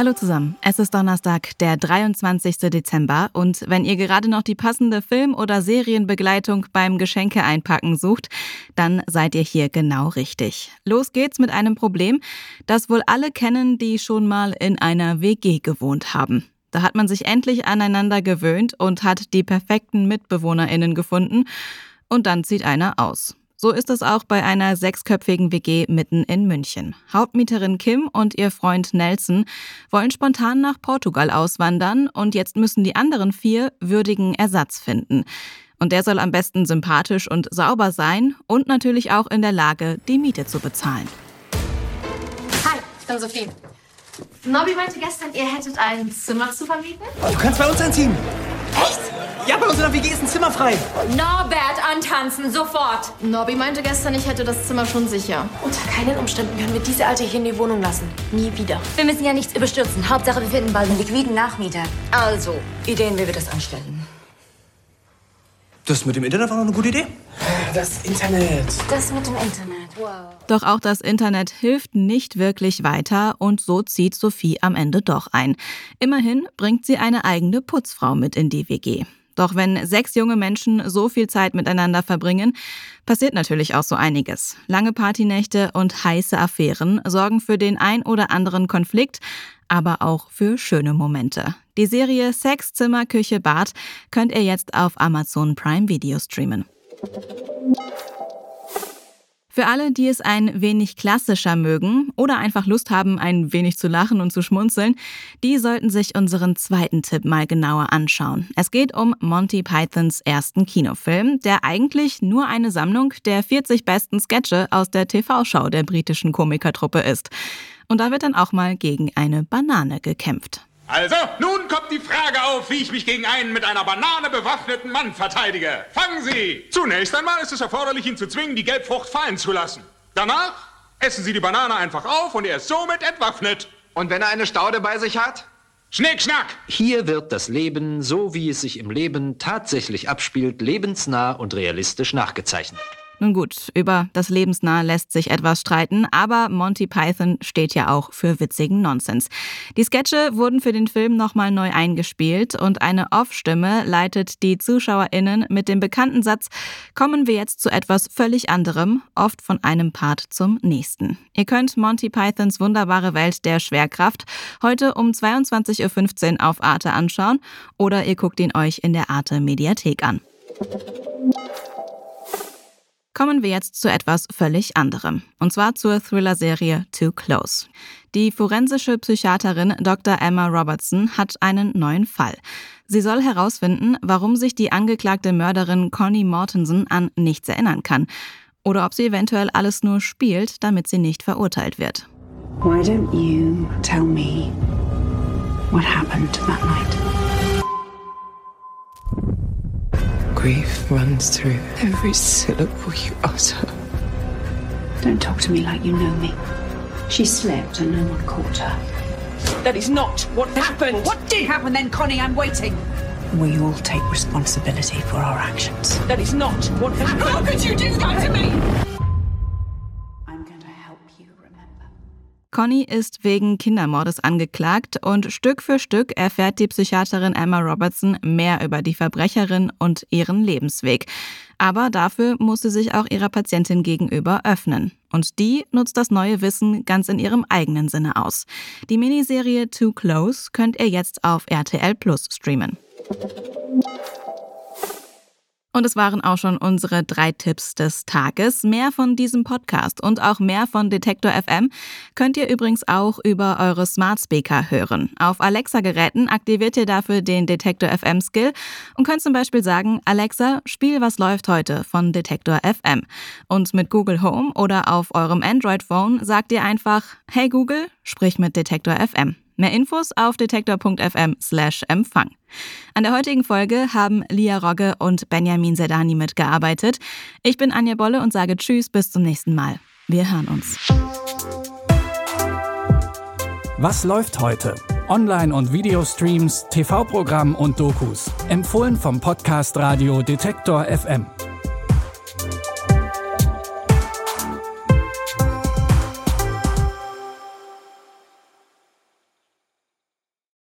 Hallo zusammen, es ist Donnerstag, der 23. Dezember und wenn ihr gerade noch die passende Film- oder Serienbegleitung beim Geschenke einpacken sucht, dann seid ihr hier genau richtig. Los geht's mit einem Problem, das wohl alle kennen, die schon mal in einer WG gewohnt haben. Da hat man sich endlich aneinander gewöhnt und hat die perfekten Mitbewohnerinnen gefunden und dann zieht einer aus. So ist es auch bei einer sechsköpfigen WG mitten in München. Hauptmieterin Kim und ihr Freund Nelson wollen spontan nach Portugal auswandern und jetzt müssen die anderen vier würdigen Ersatz finden. Und der soll am besten sympathisch und sauber sein und natürlich auch in der Lage, die Miete zu bezahlen. Hi, ich bin Sophie. Nobby meinte gestern, ihr hättet ein Zimmer zu vermieten. Du kannst bei uns einziehen. Ja, bei uns in der WG ist ein Zimmer frei. Norbert, antanzen, sofort! Nobby meinte gestern, ich hätte das Zimmer schon sicher. Unter keinen Umständen können wir diese Alte hier in die Wohnung lassen. Nie wieder. Wir müssen ja nichts überstürzen. Hauptsache, wir finden bald einen liquiden Nachmieter. Also, Ideen, wie wir das anstellen. Das mit dem Internet war noch eine gute Idee. Das Internet. Das mit dem Internet, wow. Doch auch das Internet hilft nicht wirklich weiter und so zieht Sophie am Ende doch ein. Immerhin bringt sie eine eigene Putzfrau mit in die WG. Doch wenn sechs junge Menschen so viel Zeit miteinander verbringen, passiert natürlich auch so einiges. Lange Partynächte und heiße Affären sorgen für den ein oder anderen Konflikt, aber auch für schöne Momente. Die Serie Sex, Zimmer, Küche, Bad könnt ihr jetzt auf Amazon Prime Video streamen. Für alle, die es ein wenig klassischer mögen oder einfach Lust haben, ein wenig zu lachen und zu schmunzeln, die sollten sich unseren zweiten Tipp mal genauer anschauen. Es geht um Monty Pythons ersten Kinofilm, der eigentlich nur eine Sammlung der 40 besten Sketche aus der TV-Show der britischen Komikertruppe ist. Und da wird dann auch mal gegen eine Banane gekämpft. Also, nun kommt die Frage auf, wie ich mich gegen einen mit einer Banane bewaffneten Mann verteidige. Fangen Sie! Zunächst einmal ist es erforderlich, ihn zu zwingen, die Gelbfrucht fallen zu lassen. Danach essen Sie die Banane einfach auf und er ist somit entwaffnet. Und wenn er eine Staude bei sich hat? Schnick, schnack! Hier wird das Leben, so wie es sich im Leben tatsächlich abspielt, lebensnah und realistisch nachgezeichnet. Nun gut, über das Lebensnahe lässt sich etwas streiten, aber Monty Python steht ja auch für witzigen Nonsens. Die Sketche wurden für den Film nochmal neu eingespielt und eine Off-Stimme leitet die ZuschauerInnen mit dem bekannten Satz, kommen wir jetzt zu etwas völlig anderem, oft von einem Part zum nächsten. Ihr könnt Monty Pythons wunderbare Welt der Schwerkraft heute um 22.15 Uhr auf Arte anschauen oder ihr guckt ihn euch in der Arte Mediathek an. Kommen wir jetzt zu etwas völlig anderem. Und zwar zur Thriller-Serie Too Close. Die forensische Psychiaterin Dr. Emma Robertson hat einen neuen Fall. Sie soll herausfinden, warum sich die angeklagte Mörderin Connie Mortensen an nichts erinnern kann. Oder ob sie eventuell alles nur spielt, damit sie nicht verurteilt wird. Why don't you tell me what happened that night? Grief runs through every syllable you utter. Don't talk to me like you know me. She slept and no one caught her. That is not what happened. What did happen then, Connie? I'm waiting. We all take responsibility for our actions. That is not what happened. How could you do that to me? Connie ist wegen Kindermordes angeklagt und Stück für Stück erfährt die Psychiaterin Emma Robertson mehr über die Verbrecherin und ihren Lebensweg. Aber dafür muss sie sich auch ihrer Patientin gegenüber öffnen. Und die nutzt das neue Wissen ganz in ihrem eigenen Sinne aus. Die Miniserie Too Close könnt ihr jetzt auf RTL Plus streamen. Und es waren auch schon unsere drei Tipps des Tages. Mehr von diesem Podcast und auch mehr von Detektor FM könnt ihr übrigens auch über eure Smart Speaker hören. Auf Alexa-Geräten aktiviert ihr dafür den Detektor FM Skill und könnt zum Beispiel sagen, Alexa, spiel was läuft heute von Detektor FM. Und mit Google Home oder auf eurem Android-Phone sagt ihr einfach, hey Google, sprich mit Detektor FM. Mehr Infos auf detektor.fm slash Empfang. An der heutigen Folge haben Lia Rogge und Benjamin Sedani mitgearbeitet. Ich bin Anja Bolle und sage Tschüss, bis zum nächsten Mal. Wir hören uns. Was läuft heute? Online- und Videostreams, TV-Programm und Dokus. Empfohlen vom Podcast Radio Detektor FM.